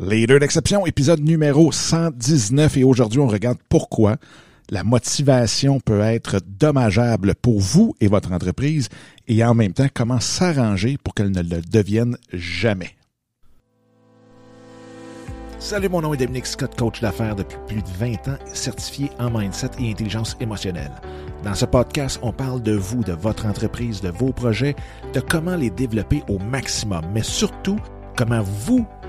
Leader d'exception, épisode numéro 119 et aujourd'hui on regarde pourquoi la motivation peut être dommageable pour vous et votre entreprise et en même temps comment s'arranger pour qu'elle ne le devienne jamais. Salut, mon nom est Dominique Scott, coach d'affaires depuis plus de 20 ans, certifié en mindset et intelligence émotionnelle. Dans ce podcast, on parle de vous, de votre entreprise, de vos projets, de comment les développer au maximum, mais surtout comment vous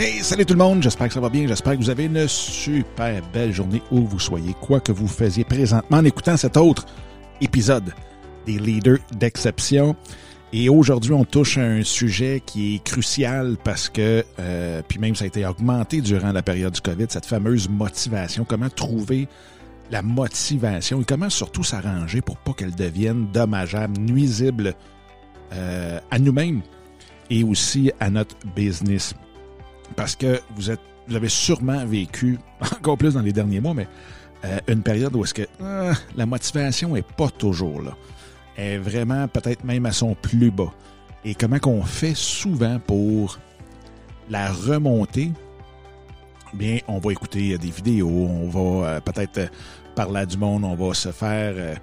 Hey, salut tout le monde, j'espère que ça va bien, j'espère que vous avez une super belle journée où vous soyez, quoi que vous faisiez présentement en écoutant cet autre épisode des leaders d'exception. Et aujourd'hui, on touche à un sujet qui est crucial parce que, euh, puis même ça a été augmenté durant la période du COVID, cette fameuse motivation, comment trouver la motivation et comment surtout s'arranger pour pas qu'elle devienne dommageable, nuisible euh, à nous-mêmes et aussi à notre business parce que vous avez sûrement vécu, encore plus dans les derniers mois, mais euh, une période où est-ce que euh, la motivation est pas toujours là. Est vraiment peut-être même à son plus bas. Et comment qu'on fait souvent pour la remonter? Bien, on va écouter des vidéos, on va euh, peut-être parler à du monde, on va se faire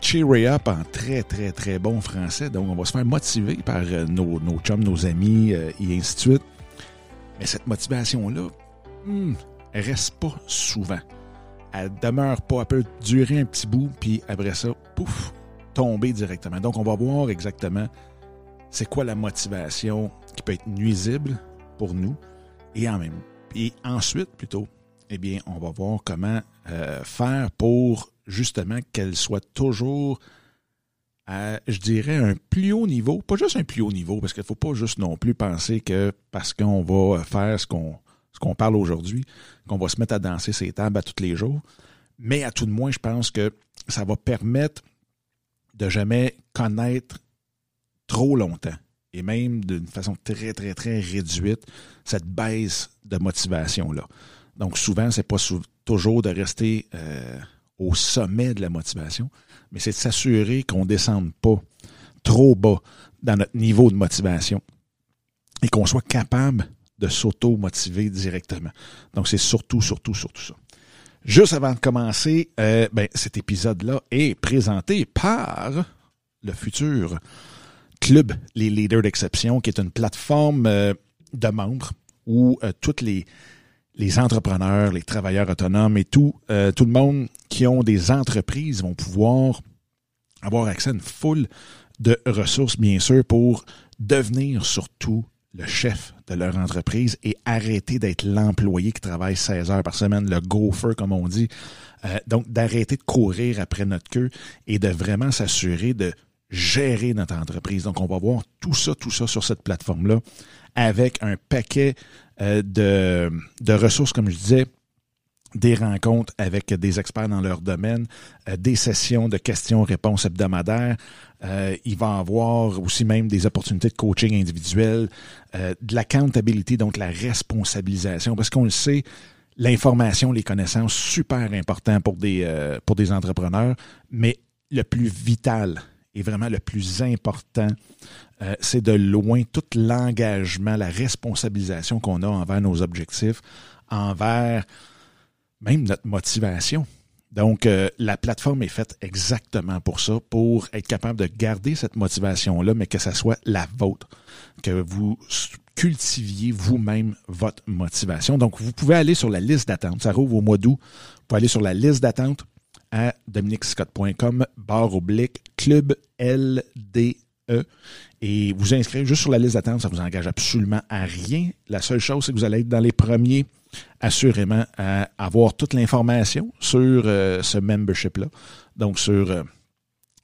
cheer up en très, très, très bon français. Donc, on va se faire motiver par nos, nos chums, nos amis et ainsi de suite. Mais cette motivation-là, hmm, reste pas souvent. Elle demeure pas, elle peut durer un petit bout, puis après ça, pouf, tomber directement. Donc, on va voir exactement c'est quoi la motivation qui peut être nuisible pour nous. Et, en même, et ensuite, plutôt, eh bien, on va voir comment euh, faire pour justement qu'elle soit toujours je dirais, un plus haut niveau. Pas juste un plus haut niveau, parce qu'il ne faut pas juste non plus penser que parce qu'on va faire ce qu'on ce qu'on parle aujourd'hui, qu'on va se mettre à danser ces tables à tous les jours. Mais à tout de moins, je pense que ça va permettre de jamais connaître trop longtemps et même d'une façon très, très, très réduite cette baisse de motivation-là. Donc souvent, c'est pas toujours de rester euh, au sommet de la motivation, mais c'est de s'assurer qu'on ne descende pas trop bas dans notre niveau de motivation et qu'on soit capable de s'auto-motiver directement. Donc, c'est surtout, surtout, surtout ça. Juste avant de commencer, euh, ben, cet épisode-là est présenté par le futur Club Les Leaders d'Exception, qui est une plateforme euh, de membres où euh, toutes les, les entrepreneurs, les travailleurs autonomes et tout, euh, tout le monde qui ont des entreprises vont pouvoir avoir accès à une foule de ressources, bien sûr, pour devenir surtout le chef de leur entreprise et arrêter d'être l'employé qui travaille 16 heures par semaine, le gopher, comme on dit. Euh, donc, d'arrêter de courir après notre queue et de vraiment s'assurer de gérer notre entreprise. Donc, on va voir tout ça, tout ça sur cette plateforme-là avec un paquet euh, de, de ressources, comme je disais, des rencontres avec des experts dans leur domaine, euh, des sessions de questions-réponses hebdomadaires. Euh, il va avoir aussi même des opportunités de coaching individuel, euh, de l'accountability, donc la responsabilisation, parce qu'on le sait, l'information, les connaissances, super important pour des, pour des entrepreneurs, mais le plus vital et vraiment le plus important c'est de loin tout l'engagement, la responsabilisation qu'on a envers nos objectifs, envers même notre motivation. Donc, euh, la plateforme est faite exactement pour ça, pour être capable de garder cette motivation-là, mais que ça soit la vôtre, que vous cultiviez vous-même votre motivation. Donc, vous pouvez aller sur la liste d'attente. Ça rouvre au mois d'août. Vous pouvez aller sur la liste d'attente à dominicscott.com, barre oblique, club LD E et vous inscrire juste sur la liste d'attente, ça vous engage absolument à rien. La seule chose, c'est que vous allez être dans les premiers, assurément, avoir toute l'information sur euh, ce membership-là. Donc, sur euh,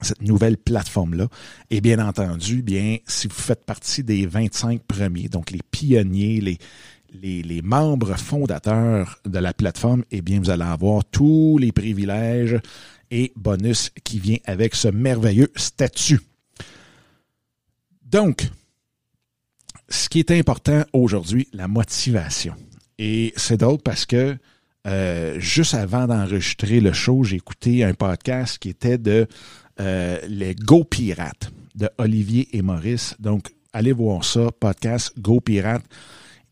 cette nouvelle plateforme-là. Et bien entendu, bien, si vous faites partie des 25 premiers, donc les pionniers, les, membres fondateurs de la plateforme, eh bien, vous allez avoir tous les privilèges et bonus qui viennent avec ce merveilleux statut. Donc, ce qui est important aujourd'hui, la motivation. Et c'est drôle parce que euh, juste avant d'enregistrer le show, j'ai écouté un podcast qui était de euh, les Go Pirates de Olivier et Maurice. Donc, allez voir ça, podcast Go Pirates.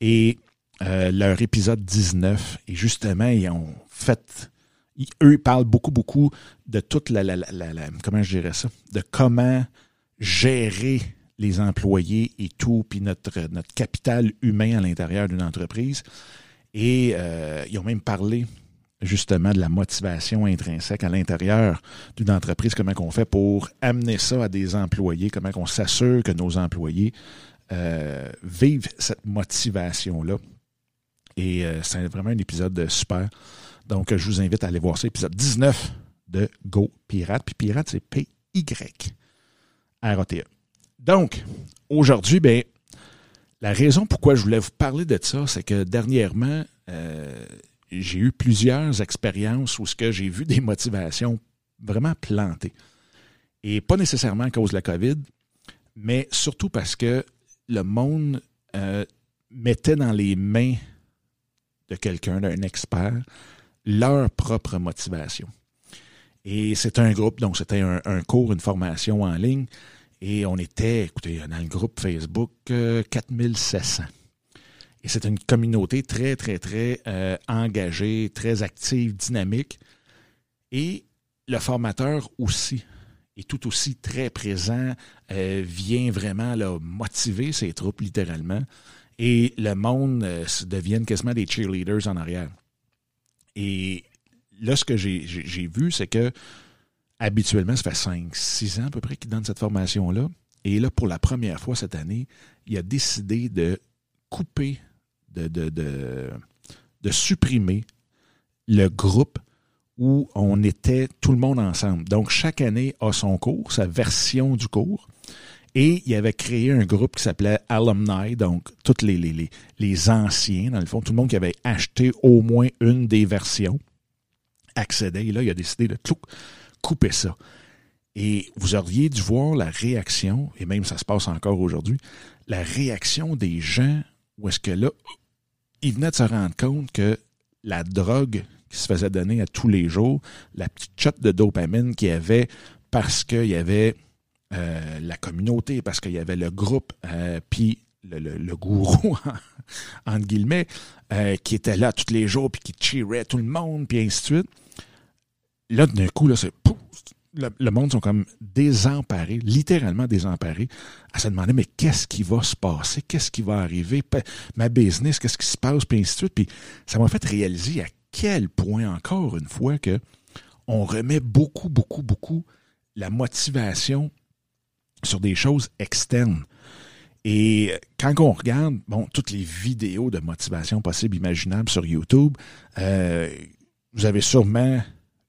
Et euh, leur épisode 19. Et justement, ils ont fait. eux, parlent beaucoup, beaucoup de toute la, la, la, Comment je dirais ça? De comment gérer les employés et tout, puis notre, notre capital humain à l'intérieur d'une entreprise. Et euh, ils ont même parlé justement de la motivation intrinsèque à l'intérieur d'une entreprise, comment on fait pour amener ça à des employés, comment on s'assure que nos employés euh, vivent cette motivation-là. Et euh, c'est vraiment un épisode super. Donc, je vous invite à aller voir ça, épisode 19 de Go Pirate. Puis Pirate, c'est P-Y-R-A-T-E. Donc, aujourd'hui, ben, la raison pourquoi je voulais vous parler de ça, c'est que dernièrement, euh, j'ai eu plusieurs expériences où ce j'ai vu des motivations vraiment plantées. Et pas nécessairement à cause de la COVID, mais surtout parce que le monde euh, mettait dans les mains de quelqu'un, d'un expert, leur propre motivation. Et c'est un groupe, donc c'était un, cours, une formation en ligne et on était, écoutez, dans le groupe Facebook, 4700. Euh, Et c'est une communauté très, très, très euh, engagée, très active, dynamique. Et le formateur aussi est tout aussi très présent, euh, vient vraiment là, motiver ses troupes littéralement. Et le monde euh, devient quasiment des cheerleaders en arrière. Et là, ce que j'ai vu, c'est que habituellement, ça fait 5, 6 ans à peu près qu'il donne cette formation-là. Et là, pour la première fois cette année, il a décidé de couper, de, de, de, de supprimer le groupe où on était tout le monde ensemble. Donc, chaque année a son cours, sa version du cours. Et il avait créé un groupe qui s'appelait Alumni, donc tous les, les, les, anciens, dans le fond, tout le monde qui avait acheté au moins une des versions accédait. Et là, il a décidé de tout couper ça. Et vous auriez dû voir la réaction, et même ça se passe encore aujourd'hui, la réaction des gens où est-ce que là, ils venaient de se rendre compte que la drogue qui se faisait donner à tous les jours, la petite shot de dopamine qu'il y avait parce qu'il y avait euh, la communauté, parce qu'il y avait le groupe, euh, puis le, gourou, entre guillemets, euh, qui était là tous les jours, puis qui cheerait tout le monde, puis ainsi de suite là, d'un coup, là, c'est le, monde sont comme désemparés, littéralement désemparés, à se demander mais qu'est-ce qui va se passer, qu'est-ce qui va arriver, ma business, qu'est-ce qui se passe, puis ainsi de suite. Puis ça m'a fait réaliser à quel point, encore une fois, que on remet beaucoup, beaucoup, beaucoup la motivation sur des choses externes. Et quand on regarde, bon, toutes les vidéos de motivation possibles, imaginables sur YouTube, euh, vous avez sûrement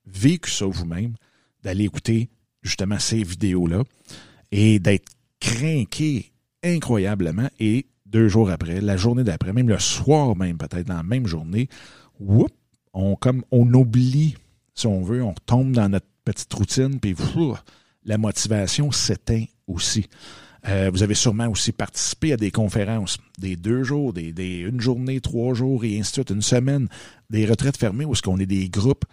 vécu ça vous-même, d'aller écouter justement ces vidéos-là et d'être craqué incroyablement et deux jours après, la journée d'après, même le soir même, peut-être dans la même journée, whoop, on oublie, si on veut, on tombe dans notre petite routine, puis la motivation s'éteint aussi. Euh, vous avez sûrement aussi participé à des conférences, des deux jours, des, des une journée, trois jours et ainsi de suite, une semaine, des retraites fermées où est-ce qu'on est des groupes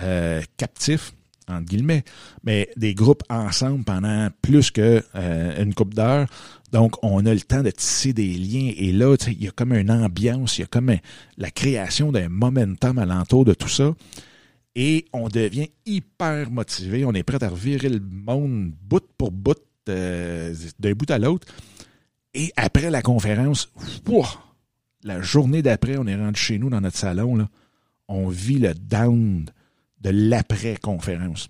euh, captifs, entre guillemets, mais des groupes ensemble pendant plus que euh, une coupe d'heures. Donc, on a le temps de tisser des liens. Et là, il y a comme une ambiance, il y a comme la création d'un momentum alentour de tout ça. Et on devient hyper motivé. On est prêt à revirer le monde bout pour bout, euh, d'un bout à l'autre. Et après la conférence, la journée d'après, on est rendu chez nous dans notre salon. Là, on vit le down l'après-conférence.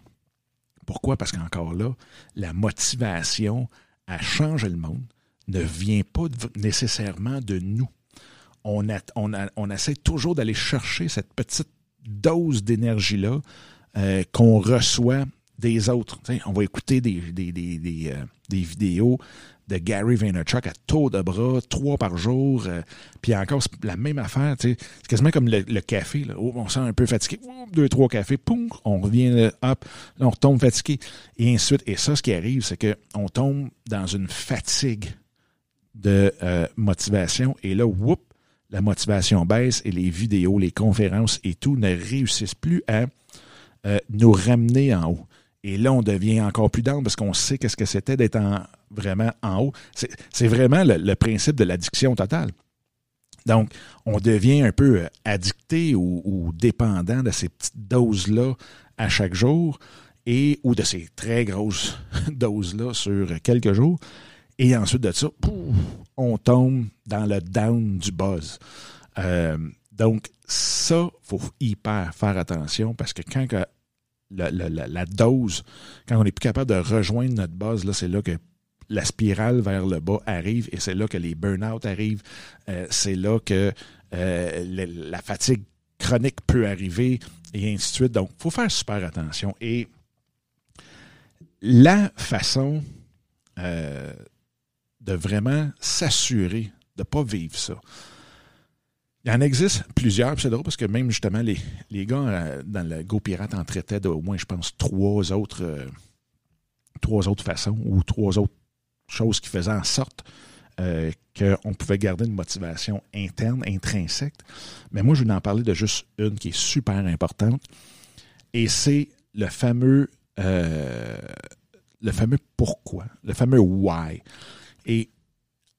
Pourquoi? Parce qu'encore là, la motivation à changer le monde ne vient pas nécessairement de nous. On, essaie toujours d'aller chercher cette petite dose d'énergie-là euh, qu'on reçoit des autres. on va écouter des, euh, des vidéos de Gary Vaynerchuk à taux de bras, trois par jour. Euh, puis encore, c'est la même affaire. C'est quasiment comme le, café. Là. Oh, on sent un peu fatigué. deux, trois cafés. Poum, on revient, hop, on retombe fatigué. Et ainsi. Et ça, ce qui arrive, c'est qu'on tombe dans une fatigue de euh, motivation. Et là, whoop, la motivation baisse et les vidéos, les conférences et tout ne réussissent plus à euh, nous ramener en haut. Et là, on devient encore plus down parce qu'on sait qu'est-ce que c'était d'être vraiment en haut. C'est vraiment le, principe de l'addiction totale. Donc, on devient un peu euh, addicté ou, dépendant de ces petites doses-là à chaque jour et ou de ces très grosses doses-là sur quelques jours. Et ensuite de ça, on tombe dans le down du buzz. Euh, donc, ça, faut hyper faire attention parce que quand la, dose, quand on n'est plus capable de rejoindre notre base, là, c'est là que la spirale vers le bas arrive et c'est là que les burn-out arrivent. Euh, c'est là que euh, la fatigue chronique peut arriver et ainsi de suite. Donc, il faut faire super attention. Et la façon de vraiment s'assurer de ne pas vivre ça. Il en existe plusieurs, c'est drôle parce que même justement les, les gars euh, dans le Go Pirate en traitaient d'au moins, je pense, trois autres, euh, trois autres façons ou trois autres choses qui faisaient en sorte euh, qu'on pouvait garder une motivation interne, intrinsèque. Mais moi, je vais en parler de juste une qui est super importante. Et c'est le fameux, le fameux pourquoi, le fameux why. Et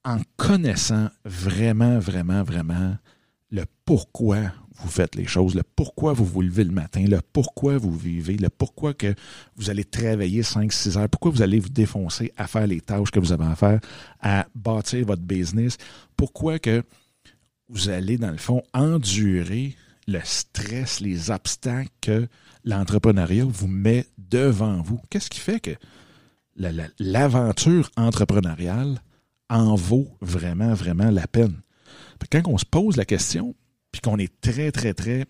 en connaissant vraiment, vraiment, vraiment le pourquoi vous faites les choses, le pourquoi vous vous levez le matin, le pourquoi vous vivez, le pourquoi que vous allez travailler 5-6 heures, pourquoi vous allez vous défoncer à faire les tâches que vous avez à faire, à bâtir votre business, pourquoi que vous allez, dans le fond, endurer le stress, les obstacles que l'entrepreneuriat vous met devant vous. Qu'est-ce qui fait que l'aventure entrepreneuriale en vaut vraiment, vraiment la peine? Quand on se pose la question, puis qu'on est très, très, très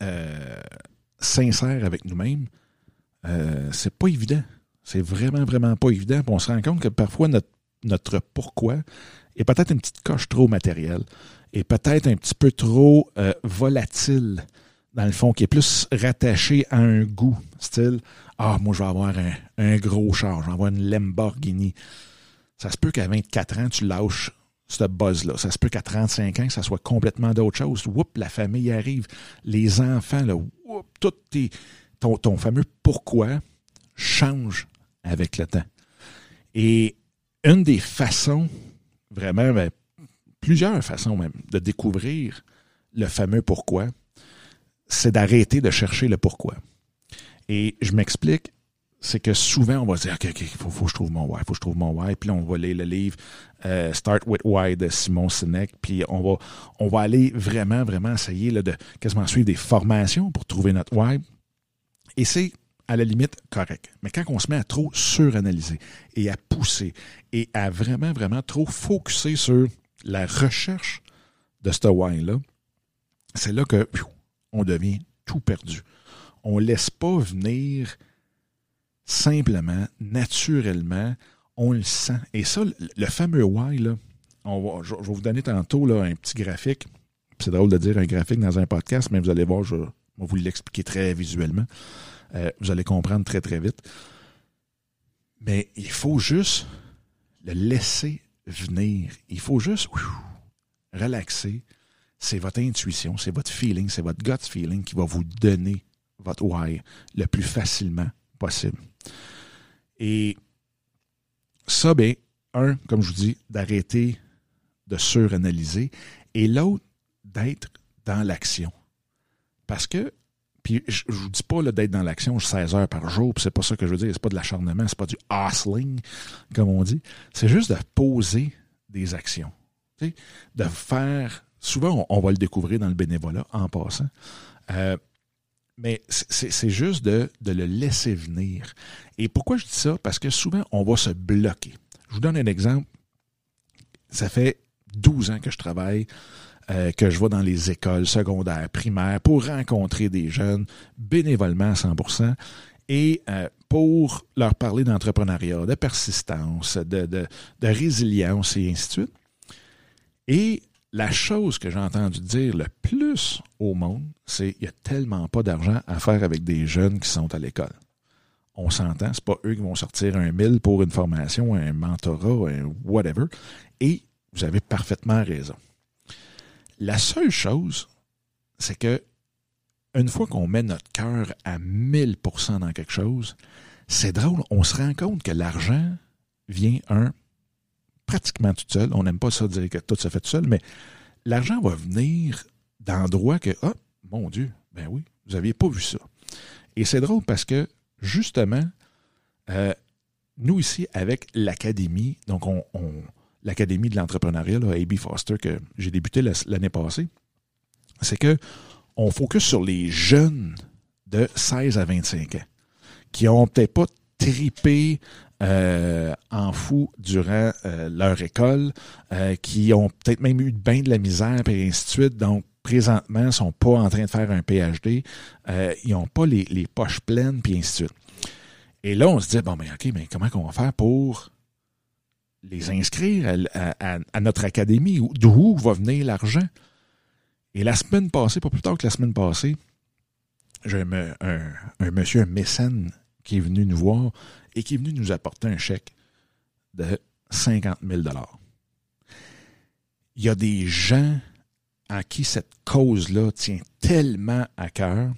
euh, sincère avec nous-mêmes, euh, c'est pas évident. C'est vraiment, vraiment pas évident. on se rend compte que parfois notre, pourquoi est peut-être une petite coche trop matérielle et peut-être un petit peu trop euh, volatile dans le fond, qui est plus rattaché à un goût, style Ah, moi, je vais avoir un, gros char, je vais avoir une Lamborghini. Ça se peut qu'à 24 ans, tu lâches ce buzz-là. Ça se peut qu'à 35 ans, ça soit complètement d'autre chose. Oups, la famille arrive, les enfants, là, tout ton, ton fameux pourquoi change avec le temps. Et une des façons, vraiment, ben, plusieurs façons même, de découvrir le fameux pourquoi, c'est d'arrêter de chercher le pourquoi. Et je m'explique, c'est que souvent, on va se dire, OK, OK, il faut, faut, que je trouve mon why, il faut que je trouve mon why. Puis là, on va lire le livre euh, Start with Why de Simon Sinek. Puis on va, on va aller vraiment, vraiment essayer là, de quasiment suivre des formations pour trouver notre why. Et c'est à la limite correct. Mais quand on se met à trop suranalyser et à pousser et à vraiment, vraiment trop focuser sur la recherche de ce why-là, c'est là que on devient tout perdu. On ne laisse pas venir simplement, naturellement, on le sent. Et ça, le, fameux why, là, je, vais vous donner tantôt là, un petit graphique. C'est drôle de dire un graphique dans un podcast, mais vous allez voir, je vais vous l'expliquer très visuellement. Euh, vous allez comprendre très, très vite. Mais il faut juste le laisser venir. Il faut juste relaxer, c'est votre intuition, c'est votre feeling, c'est votre gut feeling qui va vous donner votre why le plus facilement possible. Et ça, bien, un, comme je vous dis, d'arrêter de suranalyser et l'autre, d'être dans l'action. Parce que, puis je ne vous dis pas d'être dans l'action 16 heures par jour, puis c'est pas ça que je veux dire, c'est pas de l'acharnement, c'est pas du hustling, comme on dit. C'est juste de poser des actions. De faire Souvent, on, va le découvrir dans le bénévolat en passant. Euh, mais c'est juste de, le laisser venir. Et pourquoi je dis ça? Parce que souvent, on va se bloquer. Je vous donne un exemple. Ça fait 12 ans que je travaille, euh, que je vais dans les écoles secondaires, primaires, pour rencontrer des jeunes bénévolement à 100% et euh, pour leur parler d'entrepreneuriat, de persistance, de, de, de, résilience et ainsi de suite. Et la chose que j'ai entendu dire le plus au monde, c'est qu'il n'y a tellement pas d'argent à faire avec des jeunes qui sont à l'école. On s'entend, c'est pas eux qui vont sortir un mille pour une formation, un mentorat, un whatever. Et vous avez parfaitement raison. La seule chose, c'est que une fois qu'on met notre cœur à 1000% dans quelque chose, c'est drôle, on se rend compte que l'argent vient, un, pratiquement tout seul. On n'aime pas ça dire que tout se fait tout seul, mais l'argent va venir d'endroits que, ah, mon Dieu, ben oui, vous n'aviez pas vu ça. Et c'est drôle parce que, justement, euh, nous ici, avec l'Académie, donc on, l'Académie de l'entrepreneuriat, AB Foster, que j'ai débuté l'année passée, c'est que on focus sur les jeunes de 16 à 25 ans qui ont peut-être pas tripé euh, durant euh, leur école, euh, qui ont peut-être même eu bien de la misère, et ainsi de suite. Donc, présentement, ne sont pas en train de faire un PhD. ils n'ont pas les, poches pleines, puis ainsi de suite. Et là, on se dit, bon, mais OK, mais comment on va faire pour les inscrire à, notre académie? D'où va venir l'argent? Et la semaine passée, pas plus tard que la semaine passée, j'ai un, monsieur, un mécène, qui est venu nous voir et qui est venu nous apporter un chèque de 50 000 Il y a des gens à qui cette cause-là tient tellement à cœur,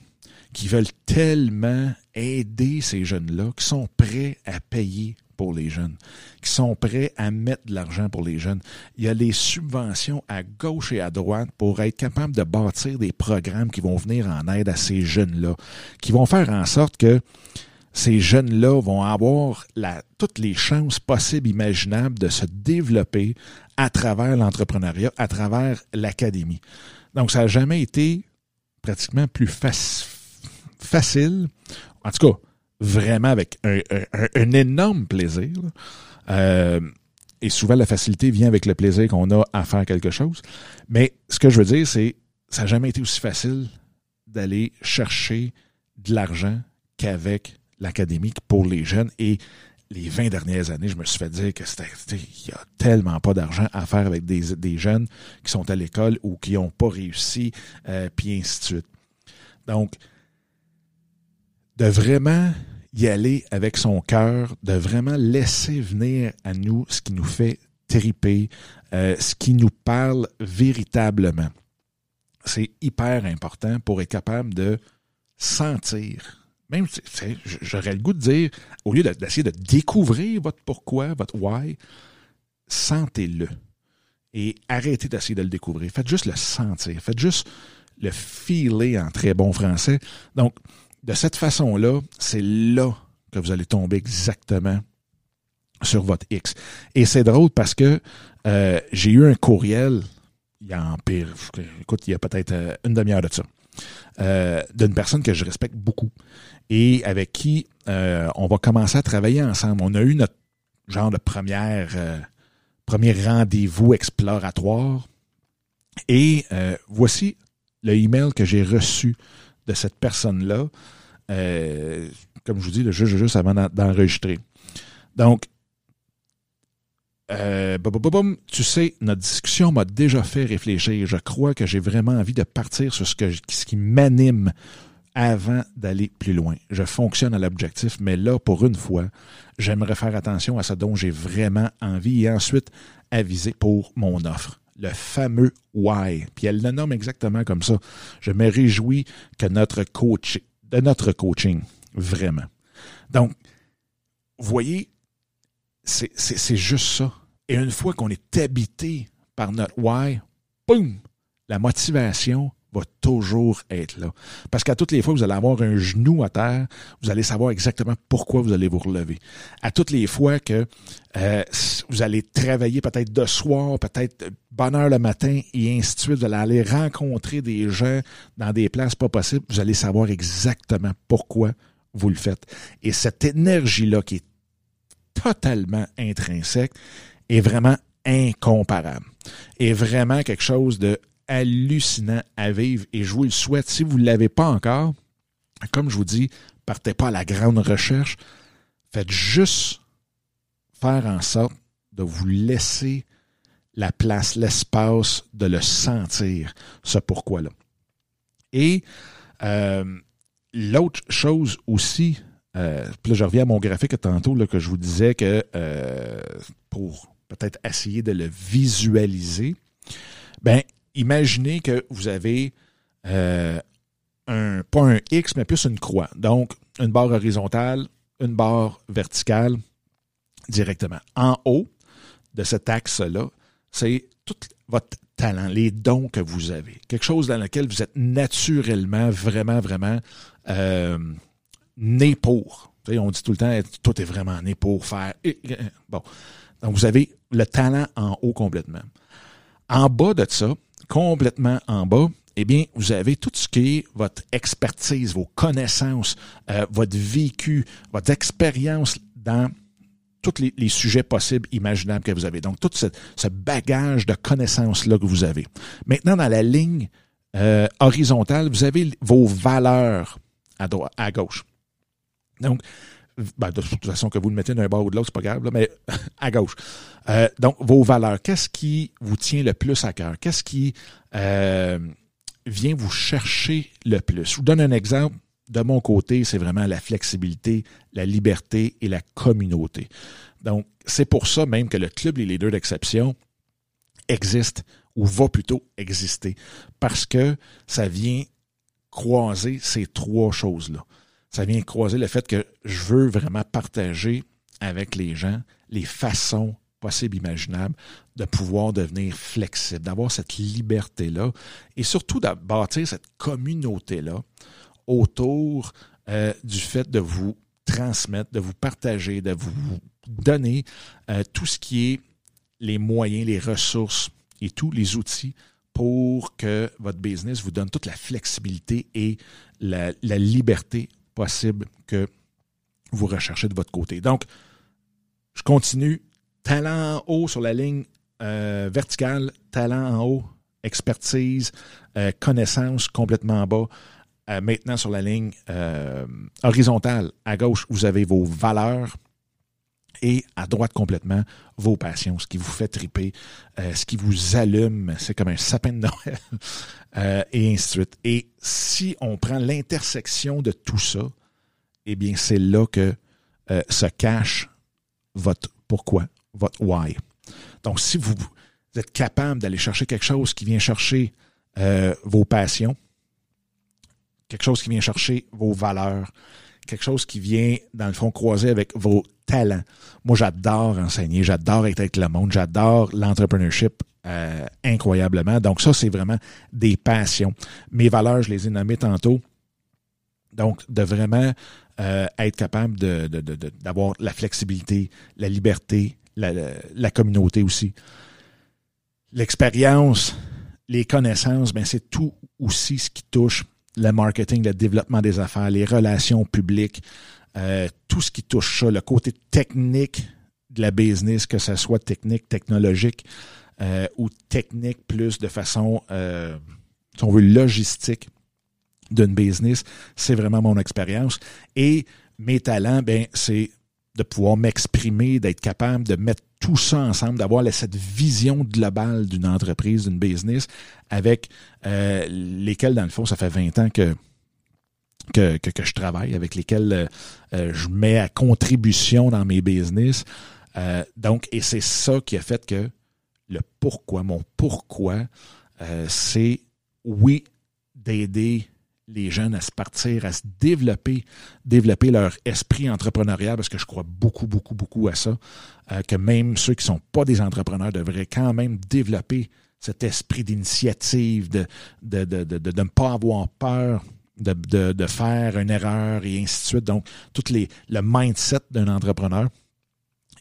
qui veulent tellement aider ces jeunes-là, qui sont prêts à payer pour les jeunes, qui sont prêts à mettre de l'argent pour les jeunes. Il y a les subventions à gauche et à droite pour être capable de bâtir des programmes qui vont venir en aide à ces jeunes-là, qui vont faire en sorte que ces jeunes-là vont avoir la, toutes les chances possibles, imaginables de se développer à travers l'entrepreneuriat, à travers l'académie. Donc, ça n'a jamais été pratiquement plus facile, en tout cas, vraiment avec un, énorme plaisir. Euh, et souvent, la facilité vient avec le plaisir qu'on a à faire quelque chose. Mais ce que je veux dire, c'est ça n'a jamais été aussi facile d'aller chercher de l'argent qu'avec l'académique pour les jeunes. Et les 20 dernières années, je me suis fait dire que c'était, il y a tellement pas d'argent à faire avec des, des, jeunes qui sont à l'école ou qui n'ont pas réussi, euh, puis ainsi de suite. Donc, de vraiment y aller avec son cœur, de vraiment laisser venir à nous ce qui nous fait triper, euh, ce qui nous parle véritablement. C'est hyper important pour être capable de sentir même, j'aurais le goût de dire, au lieu d'essayer de découvrir votre pourquoi, votre why, sentez-le. Et arrêtez d'essayer de le découvrir. Faites juste le sentir. Faites juste le filer en très bon français. Donc, de cette façon-là, c'est là que vous allez tomber exactement sur votre X. Et c'est drôle parce que euh, j'ai eu un courriel, il y a pire, écoute, il y a peut-être euh, une demi-heure de ça, euh, d'une personne que je respecte beaucoup et avec qui euh, on va commencer à travailler ensemble. On a eu notre genre de euh, premier rendez-vous exploratoire et voici le email que j'ai reçu de cette personne-là, comme je vous dis, le juste, juste avant d'enregistrer. Donc, euh, tu sais, notre discussion m'a déjà fait réfléchir. Je crois que j'ai vraiment envie de partir sur ce, que, ce qui m'anime avant d'aller plus loin. Je fonctionne à l'objectif, mais là, pour une fois, j'aimerais faire attention à ce dont j'ai vraiment envie et ensuite aviser pour mon offre. Le fameux why. Puis elle le nomme exactement comme ça. Je me réjouis que notre coach, de notre coaching, vraiment. Donc, voyez, c'est juste ça. Et une fois qu'on est habité par notre why, boum, la motivation va toujours être là. Parce qu'à toutes les fois que vous allez avoir un genou à terre, vous allez savoir exactement pourquoi vous allez vous relever. À toutes les fois que euh, vous allez travailler peut-être de soir, peut-être bonne heure le matin et ainsi de suite, vous allez rencontrer des gens dans des places pas possibles, vous allez savoir exactement pourquoi vous le faites. Et cette énergie-là qui est totalement intrinsèque est vraiment incomparable. Est vraiment quelque chose de hallucinant à vivre et je vous le souhaite. Si vous ne l'avez pas encore, comme je vous dis, partez pas à la grande recherche. Faites juste faire en sorte de vous laisser la place, l'espace de le sentir, ce pourquoi-là. Et euh, l'autre chose aussi, euh, puis là, je reviens à mon graphique tantôt là, que je vous disais que euh, pour peut-être essayer de le visualiser, ben imaginez que vous avez un pas un X, mais plus une croix. Donc, une barre horizontale, une barre verticale directement. En haut de cet axe-là, c'est tout votre talent, les dons que vous avez. Quelque chose dans lequel vous êtes naturellement, vraiment, vraiment euh, né pour. on dit tout le temps, tout est vraiment né pour faire. Bon. Donc, vous avez le talent en haut complètement. En bas de ça, complètement en bas, eh bien, vous avez tout ce qui est votre expertise, vos connaissances, euh, votre vécu, votre expérience dans tous les, sujets possibles, imaginables que vous avez. Donc, tout ce, bagage de connaissances-là que vous avez. Maintenant, dans la ligne euh, horizontale, vous avez vos valeurs à, droite, à gauche. Donc, ben, de toute façon, que vous le mettez d'un bord ou de l'autre, c'est pas grave, mais à gauche. Euh, donc, vos valeurs. Qu'est-ce qui vous tient le plus à cœur? Qu'est-ce qui euh, vient vous chercher le plus? Je vous donne un exemple de mon côté, c'est vraiment la flexibilité, la liberté et la communauté. Donc, c'est pour ça même que le Club Les Leaders d'Exception existe ou va plutôt exister parce que ça vient croiser ces trois choses-là. Ça vient croiser le fait que je veux vraiment partager avec les gens les façons possibles, imaginables, de pouvoir devenir flexible, d'avoir cette liberté-là et surtout de bâtir cette communauté-là autour euh, du fait de vous transmettre, de vous partager, de vous donner euh, tout ce qui est les moyens, les ressources et tous les outils pour que votre business vous donne toute la flexibilité et la, liberté possible que vous recherchez de votre côté. Donc, je continue. Talent en haut sur la ligne euh, verticale, talent en haut, expertise, connaissance complètement en bas. Euh, maintenant, sur la ligne euh, horizontale, à gauche, vous avez vos valeurs et à droite complètement, vos passions, ce qui vous fait triper, euh, ce qui vous allume, c'est comme un sapin de Noël, et ainsi de suite. Et si on prend l'intersection de tout ça, eh bien, c'est là que se cache votre pourquoi, votre why. Donc, si vous, êtes capable d'aller chercher quelque chose qui vient chercher vos passions, quelque chose qui vient chercher vos valeurs, quelque chose qui vient, dans le fond, croiser avec vos talents. Moi, j'adore enseigner, j'adore être avec le monde, j'adore l'entrepreneurship euh, incroyablement. Donc, ça, c'est vraiment des passions. Mes valeurs, je les ai nommées tantôt. Donc, de vraiment euh, être capable de, d'avoir la flexibilité, la liberté, la, la communauté aussi. L'expérience, les connaissances, ben c'est tout aussi ce qui touche le marketing, le développement des affaires, les relations publiques, euh, tout ce qui touche ça, le côté technique de la business, que ce soit technique, technologique euh, ou technique plus de façon, euh, si on veut, logistique d'une business, c'est vraiment mon expérience. Et mes talents, ben, c'est de pouvoir m'exprimer, d'être capable de mettre tout ça ensemble, d'avoir cette vision globale d'une entreprise, d'une business, avec euh, lesquels, dans le fond, ça fait 20 ans que, que, que, je travaille, avec lesquels euh, euh, je mets à contribution dans mes business. donc, et c'est ça qui a fait que le pourquoi, mon pourquoi, c'est oui, d'aider les jeunes à se partir, à se développer, développer leur esprit entrepreneurial, parce que je crois beaucoup, beaucoup, beaucoup à ça, euh, que même ceux qui ne sont pas des entrepreneurs devraient quand même développer cet esprit d'initiative, de, de, ne pas avoir peur de, faire une erreur et ainsi de suite. Donc, tout les, le mindset d'un entrepreneur.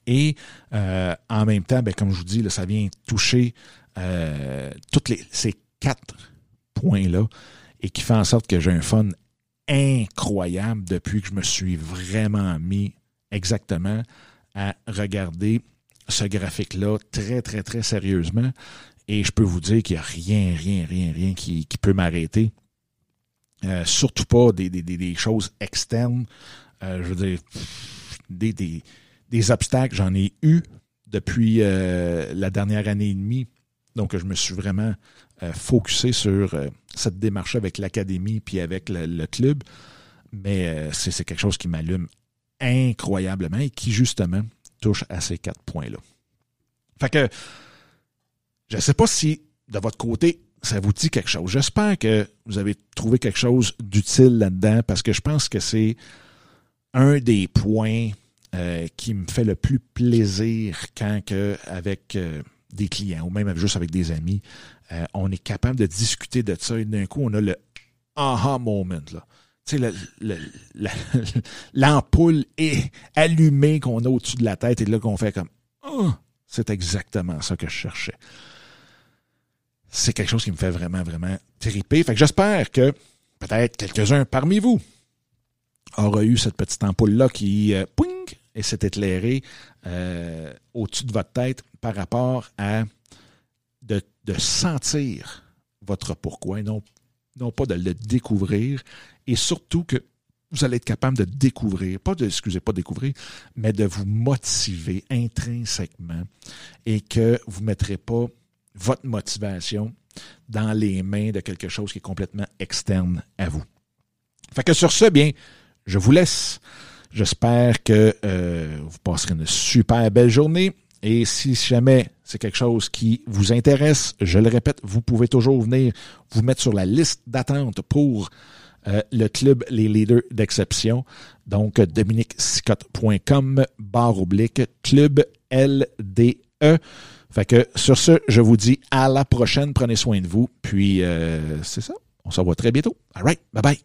Et euh, en même temps, ben, comme je vous dis, ça vient toucher euh, toutes ces quatre points-là et qui fait en sorte que j'ai un fun incroyable depuis que je me suis vraiment mis exactement à regarder ce graphique-là très, très, très sérieusement. Et je peux vous dire qu'il n'y a rien, rien, rien, rien qui, peut m'arrêter Euh, surtout pas des, des, des, choses externes. Euh, je veux dire, des, des, des obstacles, j'en ai eu depuis euh, la dernière année et demie. Donc, je me suis vraiment focusé sur cette démarche avec l'académie puis avec le, club. Mais c'est quelque chose qui m'allume incroyablement et qui, justement, touche à ces quatre points-là. Fait que, je ne sais pas si, de votre côté, ça vous dit quelque chose. J'espère que vous avez trouvé quelque chose d'utile là-dedans parce que je pense que c'est un des points euh, qui me fait le plus plaisir quand que avec euh, des clients ou même juste avec des amis, euh, on est capable de discuter de ça et d'un coup on a le aha moment là. Tu sais, l'ampoule est allumée qu'on a au-dessus de la tête et là qu'on fait comme oh, c'est exactement ça que je cherchais c'est quelque chose qui me fait vraiment, vraiment triper. Fait que j'espère que peut-être quelques-uns parmi vous aura eu cette petite ampoule-là qui euh, et s'est éclairée euh, au-dessus de votre tête par rapport à de, sentir votre pourquoi, non, non pas de le découvrir, et surtout que vous allez être capable de découvrir, pas de, excusez, pas découvrir, mais de vous motiver intrinsèquement et que vous ne mettrez pas votre motivation dans les mains de quelque chose qui est complètement externe à vous. Fait que sur ce, bien, je vous laisse. J'espère que euh, vous passerez une super belle journée. Et si jamais c'est quelque chose qui vous intéresse, je le répète, vous pouvez toujours venir vous mettre sur la liste d'attente pour euh, le club Les Leaders d'Exception. Donc, dominiquesicotte.com, barre oblique, club LDE. Fait que sur ce, je vous dis à la prochaine. Prenez soin de vous. Puis euh, c'est ça. On se revoit très bientôt. All right. Bye bye.